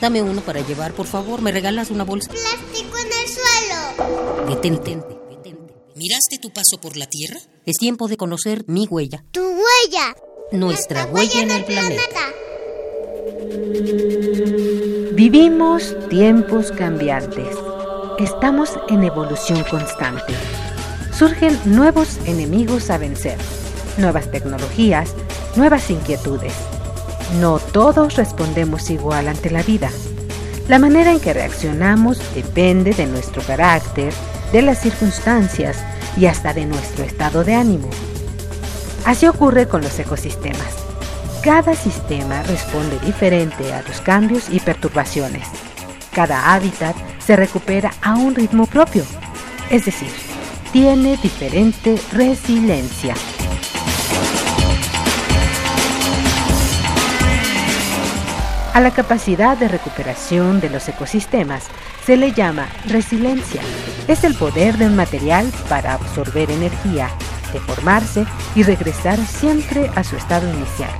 Dame uno para llevar, por favor. ¿Me regalas una bolsa? Plástico en el suelo. Detente, detente. ¿Miraste tu paso por la Tierra? Es tiempo de conocer mi huella. Tu huella. Nuestra, huella, en el planeta. Vivimos tiempos cambiantes. Estamos en evolución constante. Surgen nuevos enemigos a vencer, nuevas tecnologías, nuevas inquietudes. No todos respondemos igual ante la vida. La manera en que reaccionamos depende de nuestro carácter, de las circunstancias y hasta de nuestro estado de ánimo. Así ocurre con los ecosistemas. Cada sistema responde diferente a los cambios y perturbaciones. Cada hábitat se recupera a un ritmo propio, es decir, tiene diferente resiliencia. A la capacidad de recuperación de los ecosistemas se le llama resiliencia. Es el poder de un material para absorber energía, deformarse y regresar siempre a su estado inicial.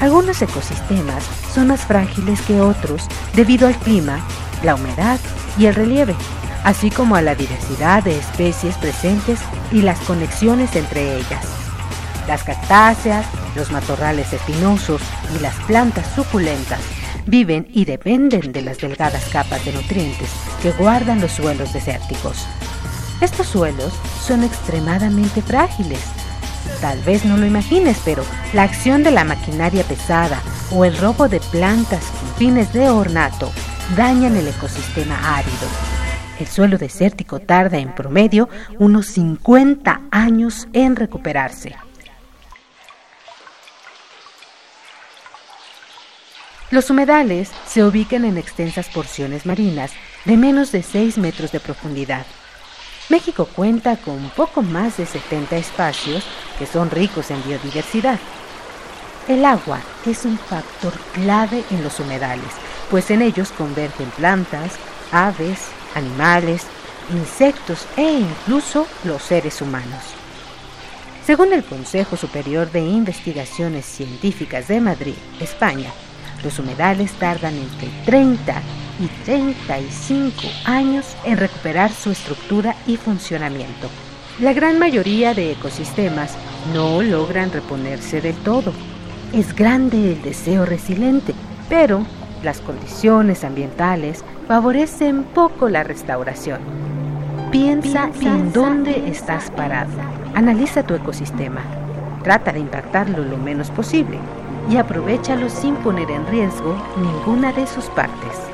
Algunos ecosistemas son más frágiles que otros debido al clima, la humedad y el relieve, así como a la diversidad de especies presentes y las conexiones entre ellas. Las cactáceas, los matorrales espinosos y las plantas suculentas viven y dependen de las delgadas capas de nutrientes que guardan los suelos desérticos. Estos suelos son extremadamente frágiles. Tal vez no lo imagines, pero la acción de la maquinaria pesada o el robo de plantas con fines de ornato dañan el ecosistema árido. El suelo desértico tarda en promedio unos 50 años en recuperarse. Los humedales se ubican en extensas porciones marinas de menos de 6 metros de profundidad. México cuenta con poco más de 70 espacios que son ricos en biodiversidad. El agua es un factor clave en los humedales, pues en ellos convergen plantas, aves, animales, insectos e incluso los seres humanos. Según el Consejo Superior de Investigaciones Científicas de Madrid, España, los humedales tardan entre 30 y 35 años en recuperar su estructura y funcionamiento. La gran mayoría de ecosistemas no logran reponerse del todo. Es grande el deseo resiliente, pero las condiciones ambientales favorecen poco la restauración. Piensa, en dónde estás parado. Analiza tu ecosistema. Trata de impactarlo lo menos posible y aprovechalo sin poner en riesgo ninguna de sus partes.